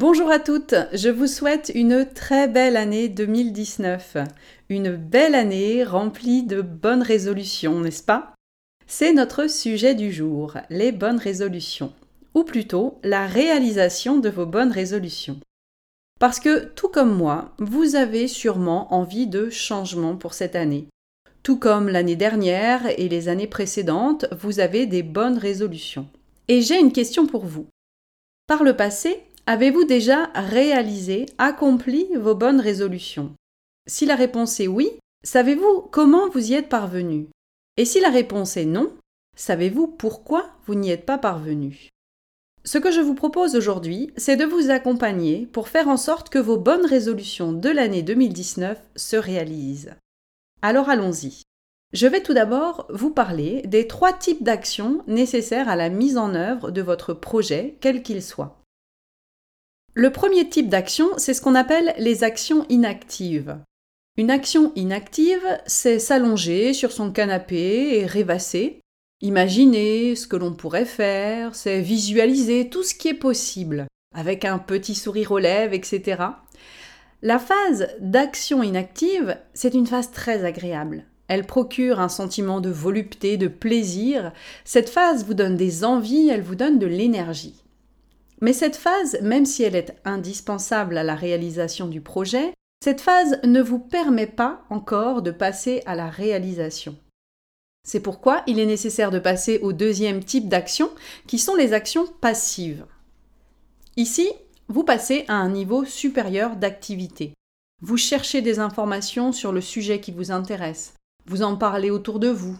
Bonjour à toutes, je vous souhaite une très belle année 2019. Une belle année remplie de bonnes résolutions, n'est-ce pas? C'est notre sujet du jour, les bonnes résolutions, ou plutôt la réalisation de vos bonnes résolutions. Parce que, tout comme moi, vous avez sûrement envie de changement pour cette année. Tout comme l'année dernière et les années précédentes, vous avez des bonnes résolutions. Et j'ai une question pour vous. Par le passé, Avez-vous déjà réalisé, accompli vos bonnes résolutions? Si la réponse est oui, savez-vous comment vous y êtes parvenu? Et si la réponse est non, savez-vous pourquoi vous n'y êtes pas parvenu? Ce que je vous propose aujourd'hui, c'est de vous accompagner pour faire en sorte que vos bonnes résolutions de l'année 2019 se réalisent. Alors allons-y. Je vais tout d'abord vous parler des trois types d'actions nécessaires à la mise en œuvre de votre projet, quel qu'il soit. Le premier type d'action, c'est ce qu'on appelle les actions inactives. Une action inactive, c'est s'allonger sur son canapé et rêvasser, imaginer ce que l'on pourrait faire, c'est visualiser tout ce qui est possible, avec un petit sourire aux lèvres, etc. La phase d'action inactive, c'est une phase très agréable. Elle procure un sentiment de volupté, de plaisir. Cette phase vous donne des envies, elle vous donne de l'énergie. Mais cette phase, même si elle est indispensable à la réalisation du projet, cette phase ne vous permet pas encore de passer à la réalisation. C'est pourquoi il est nécessaire de passer au deuxième type d'action, qui sont les actions passives. Ici, vous passez à un niveau supérieur d'activité. Vous cherchez des informations sur le sujet qui vous intéresse. Vous en parlez autour de vous.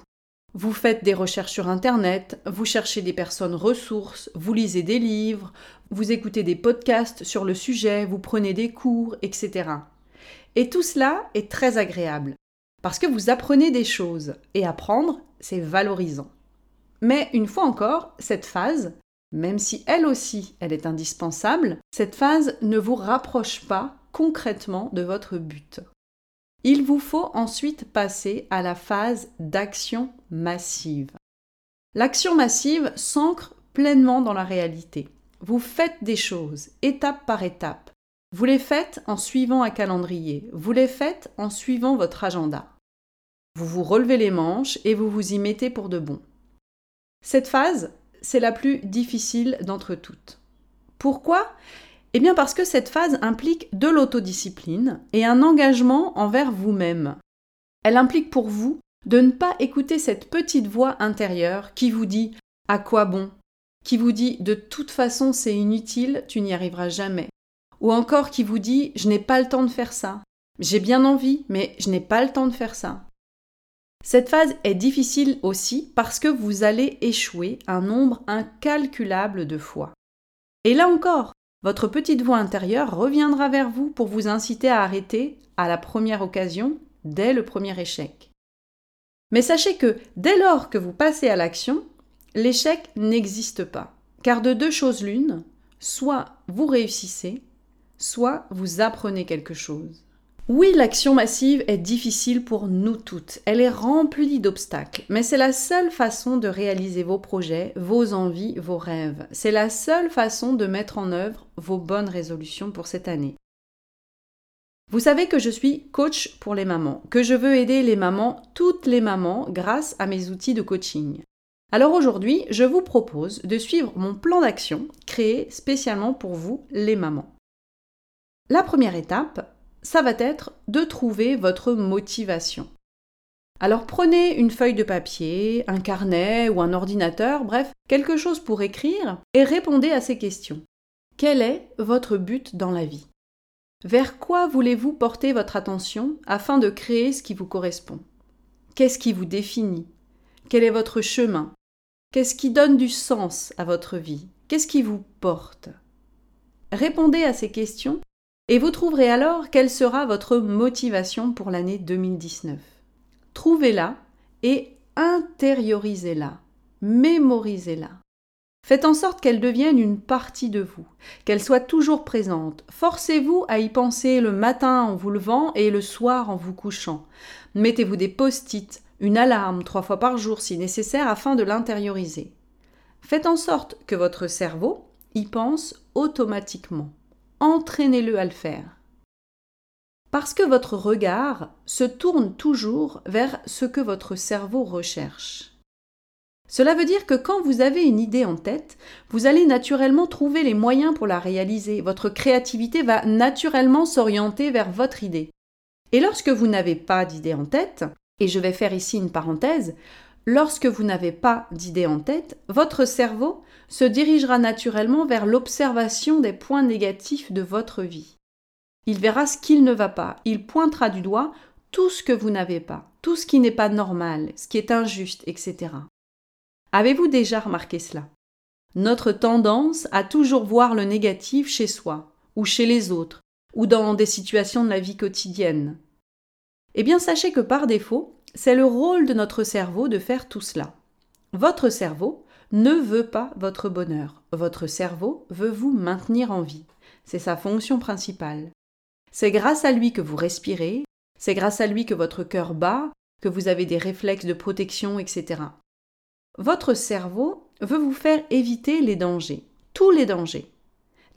Vous faites des recherches sur Internet, vous cherchez des personnes ressources, vous lisez des livres, vous écoutez des podcasts sur le sujet, vous prenez des cours, etc. Et tout cela est très agréable, parce que vous apprenez des choses, et apprendre, c'est valorisant. Mais une fois encore, cette phase, même si elle aussi, elle est indispensable, cette phase ne vous rapproche pas concrètement de votre but. Il vous faut ensuite passer à la phase d'action massive. L'action massive s'ancre pleinement dans la réalité. Vous faites des choses, étape par étape. Vous les faites en suivant un calendrier. Vous les faites en suivant votre agenda. Vous vous relevez les manches et vous vous y mettez pour de bon. Cette phase, c'est la plus difficile d'entre toutes. Pourquoi? Eh bien parce que cette phase implique de l'autodiscipline et un engagement envers vous-même. Elle implique pour vous de ne pas écouter cette petite voix intérieure qui vous dit à quoi bon, qui vous dit de toute façon c'est inutile, tu n'y arriveras jamais, ou encore qui vous dit je n'ai pas le temps de faire ça, j'ai bien envie, mais je n'ai pas le temps de faire ça. Cette phase est difficile aussi parce que vous allez échouer un nombre incalculable de fois. Et là encore, votre petite voix intérieure reviendra vers vous pour vous inciter à arrêter à la première occasion, dès le premier échec. Mais sachez que dès lors que vous passez à l'action, l'échec n'existe pas. Car de deux choses l'une, soit vous réussissez, soit vous apprenez quelque chose. Oui, l'action massive est difficile pour nous toutes. Elle est remplie d'obstacles, mais c'est la seule façon de réaliser vos projets, vos envies, vos rêves. C'est la seule façon de mettre en œuvre vos bonnes résolutions pour cette année. Vous savez que je suis coach pour les mamans, que je veux aider les mamans, toutes les mamans, grâce à mes outils de coaching. Alors aujourd'hui, je vous propose de suivre mon plan d'action créé spécialement pour vous, les mamans. La première étape, ça va être de trouver votre motivation. Alors prenez une feuille de papier, un carnet ou un ordinateur, bref, quelque chose pour écrire, et répondez à ces questions. Quel est votre but dans la vie? Vers quoi voulez-vous porter votre attention afin de créer ce qui vous correspond? Qu'est-ce qui vous définit? Quel est votre chemin? Qu'est-ce qui donne du sens à votre vie? Qu'est-ce qui vous porte? Répondez à ces questions et vous trouverez alors quelle sera votre motivation pour l'année 2019. Trouvez-la et intériorisez-la, mémorisez-la. Faites en sorte qu'elle devienne une partie de vous, qu'elle soit toujours présente. Forcez-vous à y penser le matin en vous levant et le soir en vous couchant. Mettez-vous des post-it, une alarme trois fois par jour si nécessaire afin de l'intérioriser. Faites en sorte que votre cerveau y pense automatiquement. Entraînez-le à le faire. Parce que votre regard se tourne toujours vers ce que votre cerveau recherche. Cela veut dire que quand vous avez une idée en tête, vous allez naturellement trouver les moyens pour la réaliser. Votre créativité va naturellement s'orienter vers votre idée. Et lorsque vous n'avez pas d'idée en tête, et je vais faire ici une parenthèse, lorsque vous n'avez pas d'idée en tête, votre cerveau se dirigera naturellement vers l'observation des points négatifs de votre vie. Il verra ce qu'il ne va pas, il pointera du doigt tout ce que vous n'avez pas, tout ce qui n'est pas normal, ce qui est injuste, etc. Avez-vous déjà remarqué cela? Notre tendance à toujours voir le négatif chez soi, ou chez les autres, ou dans des situations de la vie quotidienne? Eh bien, sachez que par défaut, c'est le rôle de notre cerveau de faire tout cela. Votre cerveau ne veut pas votre bonheur. Votre cerveau veut vous maintenir en vie. C'est sa fonction principale. C'est grâce à lui que vous respirez, c'est grâce à lui que votre cœur bat, que vous avez des réflexes de protection, etc. Votre cerveau veut vous faire éviter les dangers, tous les dangers,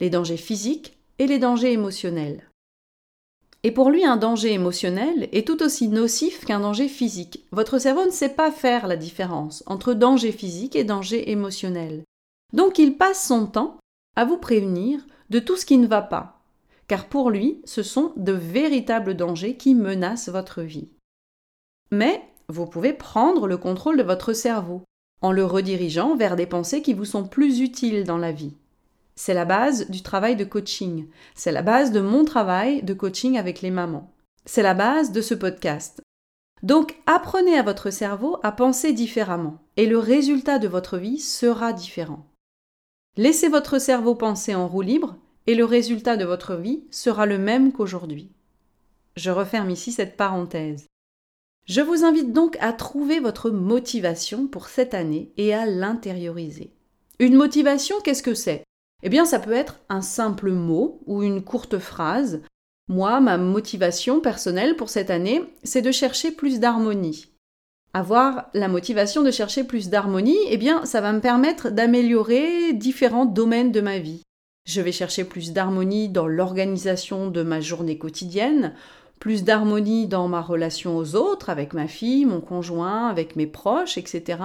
les dangers physiques et les dangers émotionnels. Et pour lui, un danger émotionnel est tout aussi nocif qu'un danger physique. Votre cerveau ne sait pas faire la différence entre danger physique et danger émotionnel. Donc il passe son temps à vous prévenir de tout ce qui ne va pas, car pour lui, ce sont de véritables dangers qui menacent votre vie. Mais vous pouvez prendre le contrôle de votre cerveau en le redirigeant vers des pensées qui vous sont plus utiles dans la vie. C'est la base du travail de coaching. C'est la base de mon travail de coaching avec les mamans. C'est la base de ce podcast. Donc apprenez à votre cerveau à penser différemment et le résultat de votre vie sera différent. Laissez votre cerveau penser en roue libre et le résultat de votre vie sera le même qu'aujourd'hui. Je referme ici cette parenthèse. Je vous invite donc à trouver votre motivation pour cette année et à l'intérioriser. Une motivation, qu'est-ce que c'est? Eh bien, ça peut être un simple mot ou une courte phrase. Moi, ma motivation personnelle pour cette année, c'est de chercher plus d'harmonie. Avoir la motivation de chercher plus d'harmonie, eh bien, ça va me permettre d'améliorer différents domaines de ma vie. Je vais chercher plus d'harmonie dans l'organisation de ma journée quotidienne, plus d'harmonie dans ma relation aux autres, avec ma fille, mon conjoint, avec mes proches, etc.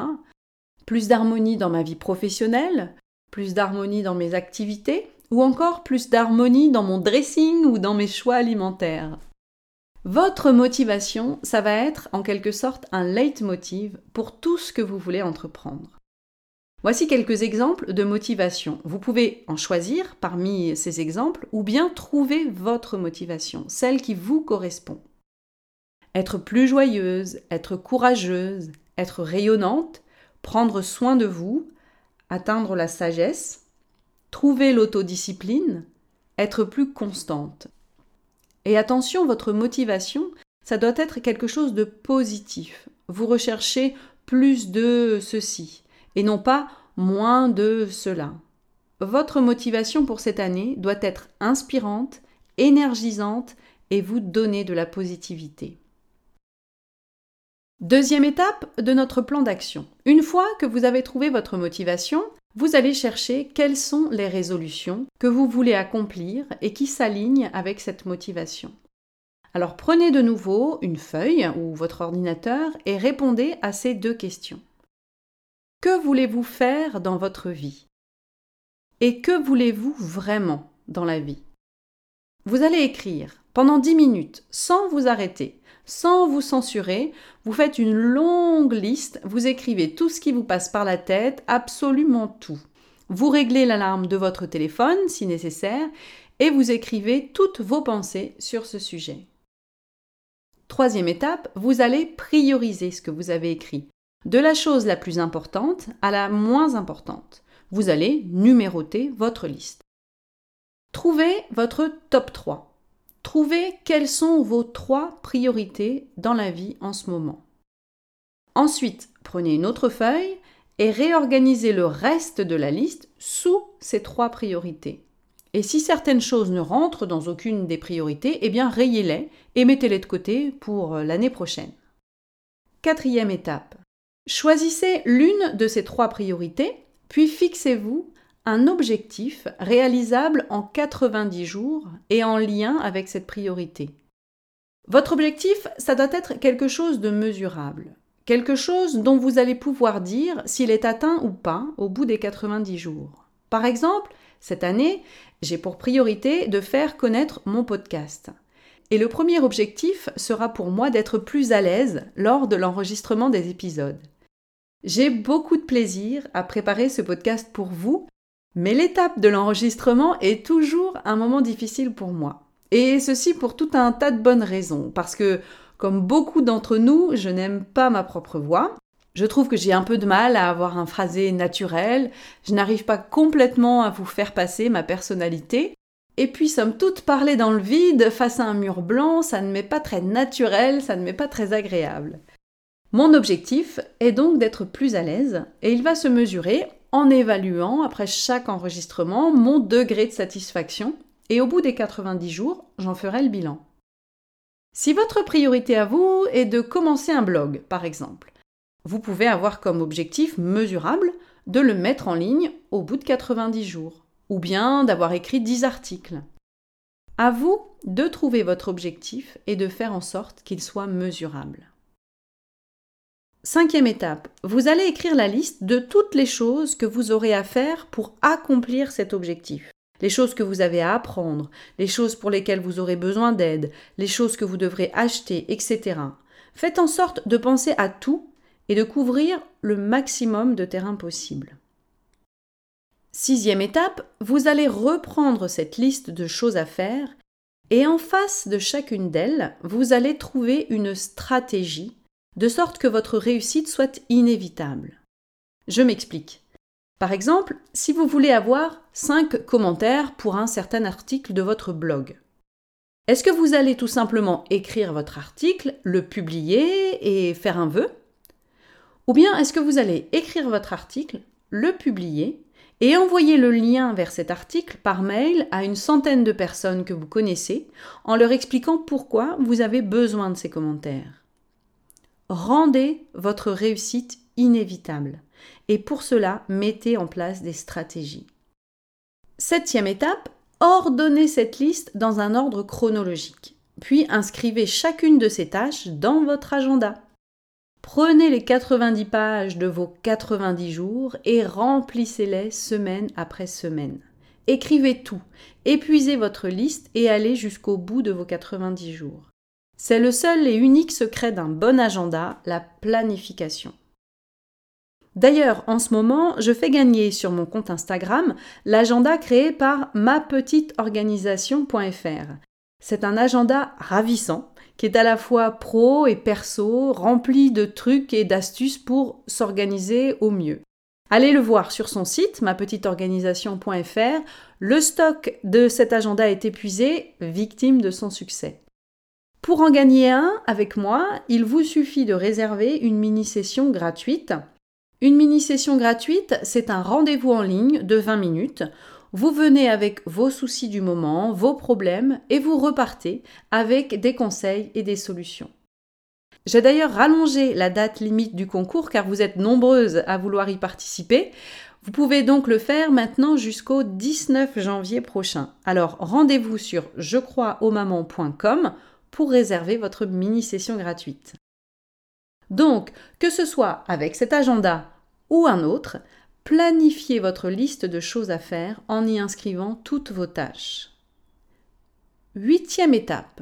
Plus d'harmonie dans ma vie professionnelle, plus d'harmonie dans mes activités, ou encore plus d'harmonie dans mon dressing ou dans mes choix alimentaires. Votre motivation, ça va être en quelque sorte un leitmotiv pour tout ce que vous voulez entreprendre. Voici quelques exemples de motivation. Vous pouvez en choisir parmi ces exemples ou bien trouver votre motivation, celle qui vous correspond. Être plus joyeuse, être courageuse, être rayonnante, prendre soin de vous, atteindre la sagesse, trouver l'autodiscipline, être plus constante. Et attention, votre motivation, ça doit être quelque chose de positif. Vous recherchez plus de ceci, et non pas moins de cela. Votre motivation pour cette année doit être inspirante, énergisante et vous donner de la positivité. Deuxième étape de notre plan d'action. Une fois que vous avez trouvé votre motivation, vous allez chercher quelles sont les résolutions que vous voulez accomplir et qui s'alignent avec cette motivation. Alors prenez de nouveau une feuille ou votre ordinateur et répondez à ces deux questions. Que voulez-vous faire dans votre vie? Et que voulez-vous vraiment dans la vie? Vous allez écrire pendant 10 minutes, sans vous arrêter, sans vous censurer, vous faites une longue liste, vous écrivez tout ce qui vous passe par la tête, absolument tout. Vous réglez l'alarme de votre téléphone si nécessaire et vous écrivez toutes vos pensées sur ce sujet. Troisième étape, vous allez prioriser ce que vous avez écrit de la chose la plus importante à la moins importante. Vous allez numéroter votre liste. Trouvez votre top 3. Trouvez quelles sont vos trois priorités dans la vie en ce moment. Ensuite, prenez une autre feuille et réorganisez le reste de la liste sous ces trois priorités. Et si certaines choses ne rentrent dans aucune des priorités, eh bien rayez-les et mettez-les de côté pour l'année prochaine. Quatrième étape, Choisissez l'une de ces trois priorités, puis fixez-vous un objectif réalisable en 90 jours et en lien avec cette priorité. Votre objectif, ça doit être quelque chose de mesurable, quelque chose dont vous allez pouvoir dire s'il est atteint ou pas au bout des 90 jours. Par exemple, cette année, j'ai pour priorité de faire connaître mon podcast. Et le premier objectif sera pour moi d'être plus à l'aise lors de l'enregistrement des épisodes. J'ai beaucoup de plaisir à préparer ce podcast pour vous, mais l'étape de l'enregistrement est toujours un moment difficile pour moi. Et ceci pour tout un tas de bonnes raisons, parce que, comme beaucoup d'entre nous, je n'aime pas ma propre voix. Je trouve que j'ai un peu de mal à avoir un phrasé naturel, je n'arrive pas complètement à vous faire passer ma personnalité, et puis, somme toute, parler dans le vide face à un mur blanc, ça ne m'est pas très naturel, ça ne m'est pas très agréable. Mon objectif est donc d'être plus à l'aise, et il va se mesurer en évaluant, après chaque enregistrement, mon degré de satisfaction, et au bout des 90 jours, j'en ferai le bilan. Si votre priorité à vous est de commencer un blog, par exemple, vous pouvez avoir comme objectif mesurable de le mettre en ligne au bout de 90 jours ou bien d'avoir écrit 10 articles. À vous de trouver votre objectif et de faire en sorte qu'il soit mesurable. Cinquième étape, vous allez écrire la liste de toutes les choses que vous aurez à faire pour accomplir cet objectif. Les choses que vous avez à apprendre, les choses pour lesquelles vous aurez besoin d'aide, les choses que vous devrez acheter, etc. Faites en sorte de penser à tout et de couvrir le maximum de terrain possible. Sixième étape, vous allez reprendre cette liste de choses à faire et en face de chacune d'elles, vous allez trouver une stratégie de sorte que votre réussite soit inévitable. Je m'explique. Par exemple, si vous voulez avoir 5 commentaires pour un certain article de votre blog, est-ce que vous allez tout simplement écrire votre article, le publier et faire un vœu? Ou bien est-ce que vous allez écrire votre article, le publier et envoyez le lien vers cet article par mail à une centaine de personnes que vous connaissez en leur expliquant pourquoi vous avez besoin de ces commentaires? Rendez votre réussite inévitable et pour cela mettez en place des stratégies. Septième étape, ordonnez cette liste dans un ordre chronologique, puis inscrivez chacune de ces tâches dans votre agenda. Prenez les 90 pages de vos 90 jours et remplissez-les semaine après semaine. Écrivez tout, épuisez votre liste et allez jusqu'au bout de vos 90 jours. C'est le seul et unique secret d'un bon agenda, la planification. D'ailleurs, en ce moment, je fais gagner sur mon compte Instagram l'agenda créé par mapetiteorganisation.fr. C'est un agenda ravissant qui est à la fois pro et perso, rempli de trucs et d'astuces pour s'organiser au mieux. Allez le voir sur son site, mapetiteorganisation.fr. Le stock de cet agenda est épuisé, victime de son succès. Pour en gagner un avec moi, il vous suffit de réserver une mini-session gratuite. Une mini-session gratuite, c'est un rendez-vous en ligne de 20 minutes vous venez avec vos soucis du moment, vos problèmes, et vous repartez avec des conseils et des solutions. J'ai d'ailleurs rallongé la date limite du concours car vous êtes nombreuses à vouloir y participer. Vous pouvez donc le faire maintenant jusqu'au 19 janvier prochain. Alors rendez-vous sur jecroisausmamans.com pour réserver votre mini-session gratuite. Donc, que ce soit avec cet agenda ou un autre, Planifiez votre liste de choses à faire en y inscrivant toutes vos tâches. Huitième étape.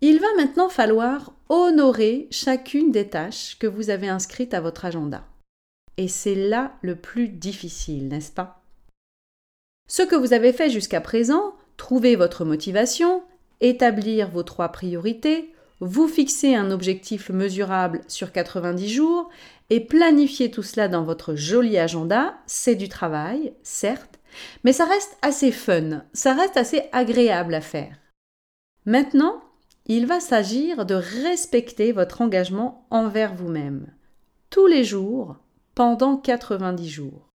Il va maintenant falloir honorer chacune des tâches que vous avez inscrites à votre agenda. Et c'est là le plus difficile, n'est-ce pas? Ce que vous avez fait jusqu'à présent, trouver votre motivation, établir vos trois priorités, vous fixez un objectif mesurable sur 90 jours et planifier tout cela dans votre joli agenda, c'est du travail, certes, mais ça reste assez fun, ça reste assez agréable à faire. Maintenant, il va s'agir de respecter votre engagement envers vous-même, tous les jours, pendant 90 jours.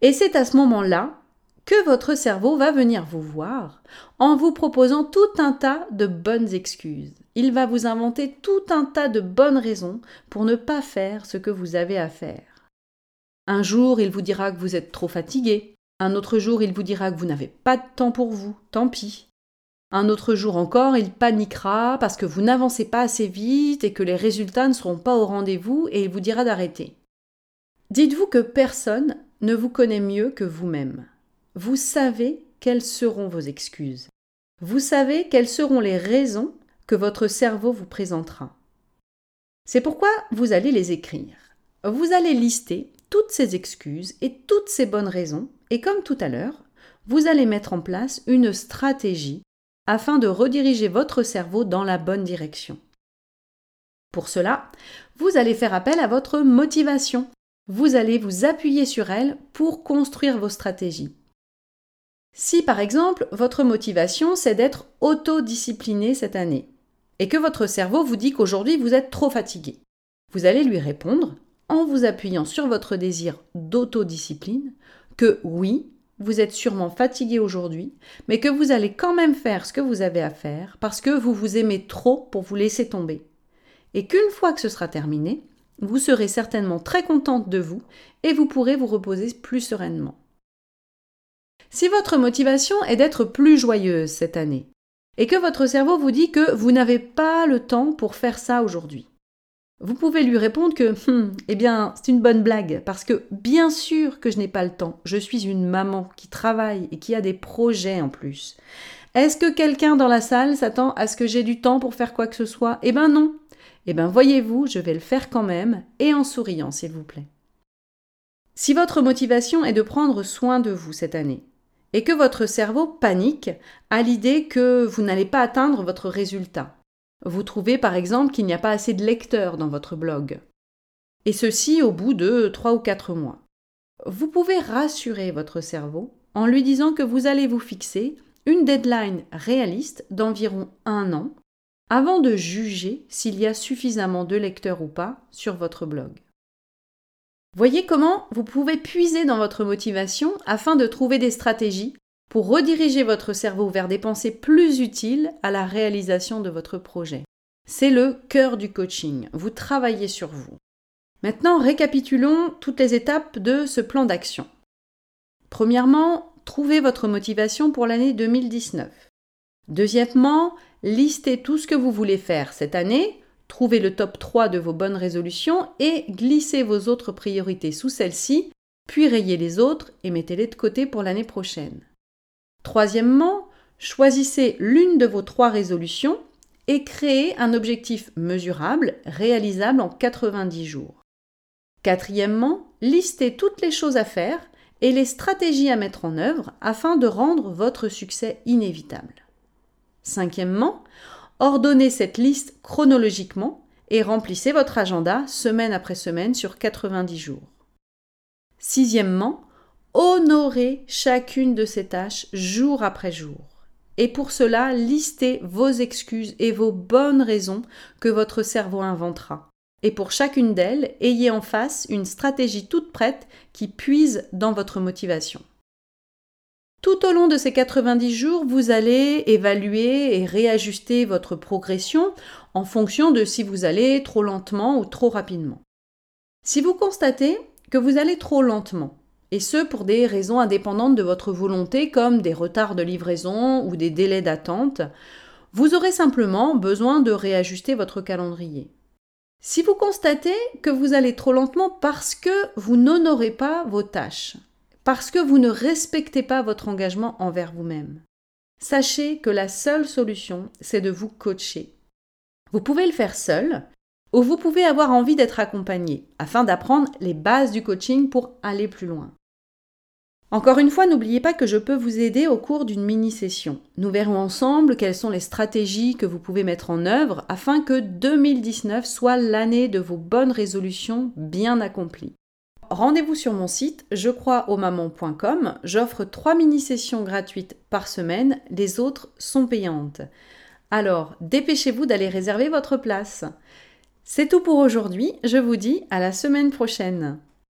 Et c'est à ce moment-là que votre cerveau va venir vous voir en vous proposant tout un tas de bonnes excuses. Il va vous inventer tout un tas de bonnes raisons pour ne pas faire ce que vous avez à faire. Un jour, il vous dira que vous êtes trop fatigué. Un autre jour, il vous dira que vous n'avez pas de temps pour vous, tant pis. Un autre jour encore, il paniquera parce que vous n'avancez pas assez vite et que les résultats ne seront pas au rendez-vous et il vous dira d'arrêter. Dites-vous que personne ne vous connaît mieux que vous-même. Vous savez quelles seront vos excuses. Vous savez quelles seront les raisons que votre cerveau vous présentera. C'est pourquoi vous allez les écrire. Vous allez lister toutes ces excuses et toutes ces bonnes raisons, et comme tout à l'heure, vous allez mettre en place une stratégie afin de rediriger votre cerveau dans la bonne direction. Pour cela, vous allez faire appel à votre motivation. Vous allez vous appuyer sur elle pour construire vos stratégies. Si par exemple votre motivation c'est d'être autodiscipliné cette année et que votre cerveau vous dit qu'aujourd'hui vous êtes trop fatigué, vous allez lui répondre en vous appuyant sur votre désir d'autodiscipline que oui, vous êtes sûrement fatigué aujourd'hui, mais que vous allez quand même faire ce que vous avez à faire parce que vous vous aimez trop pour vous laisser tomber. Et qu'une fois que ce sera terminé, vous serez certainement très contente de vous et vous pourrez vous reposer plus sereinement. Si votre motivation est d'être plus joyeuse cette année, et que votre cerveau vous dit que vous n'avez pas le temps pour faire ça aujourd'hui, vous pouvez lui répondre que, hum, eh bien, c'est une bonne blague, parce que bien sûr que je n'ai pas le temps. Je suis une maman qui travaille et qui a des projets en plus. Est-ce que quelqu'un dans la salle s'attend à ce que j'ai du temps pour faire quoi que ce soit? Eh ben non. Eh ben voyez-vous, je vais le faire quand même, et en souriant, s'il vous plaît. Si votre motivation est de prendre soin de vous cette année, et que votre cerveau panique à l'idée que vous n'allez pas atteindre votre résultat, vous trouvez par exemple qu'il n'y a pas assez de lecteurs dans votre blog. Et ceci au bout de 3 ou 4 mois. Vous pouvez rassurer votre cerveau en lui disant que vous allez vous fixer une deadline réaliste d'environ un an avant de juger s'il y a suffisamment de lecteurs ou pas sur votre blog. Voyez comment vous pouvez puiser dans votre motivation afin de trouver des stratégies pour rediriger votre cerveau vers des pensées plus utiles à la réalisation de votre projet. C'est le cœur du coaching. Vous travaillez sur vous. Maintenant, récapitulons toutes les étapes de ce plan d'action. Premièrement, trouvez votre motivation pour l'année 2019. Deuxièmement, listez tout ce que vous voulez faire cette année, trouvez le top 3 de vos bonnes résolutions et glissez vos autres priorités sous celles-ci, puis rayez les autres et mettez-les de côté pour l'année prochaine. Troisièmement, choisissez l'une de vos trois résolutions et créez un objectif mesurable, réalisable en 90 jours. Quatrièmement, listez toutes les choses à faire et les stratégies à mettre en œuvre afin de rendre votre succès inévitable. Cinquièmement, ordonnez cette liste chronologiquement et remplissez votre agenda semaine après semaine sur 90 jours. Sixièmement, Honorez chacune de ces tâches jour après jour. Et pour cela, listez vos excuses et vos bonnes raisons que votre cerveau inventera. Et pour chacune d'elles, ayez en face une stratégie toute prête qui puise dans votre motivation. Tout au long de ces 90 jours, vous allez évaluer et réajuster votre progression en fonction de si vous allez trop lentement ou trop rapidement. Si vous constatez que vous allez trop lentement, et ce pour des raisons indépendantes de votre volonté comme des retards de livraison ou des délais d'attente. Vous aurez simplement besoin de réajuster votre calendrier. Si vous constatez que vous allez trop lentement parce que vous n'honorez pas vos tâches, parce que vous ne respectez pas votre engagement envers vous-même, sachez que la seule solution, c'est de vous coacher. Vous pouvez le faire seul, ou vous pouvez avoir envie d'être accompagné, afin d'apprendre les bases du coaching pour aller plus loin. Encore une fois, n'oubliez pas que je peux vous aider au cours d'une mini-session. Nous verrons ensemble quelles sont les stratégies que vous pouvez mettre en œuvre afin que 2019 soit l'année de vos bonnes résolutions bien accomplies. Rendez-vous sur mon site je crois au. J'offre trois mini-sessions gratuites par semaine, les autres sont payantes. Alors, dépêchez-vous d'aller réserver votre place. C'est tout pour aujourd'hui, je vous dis à la semaine prochaine.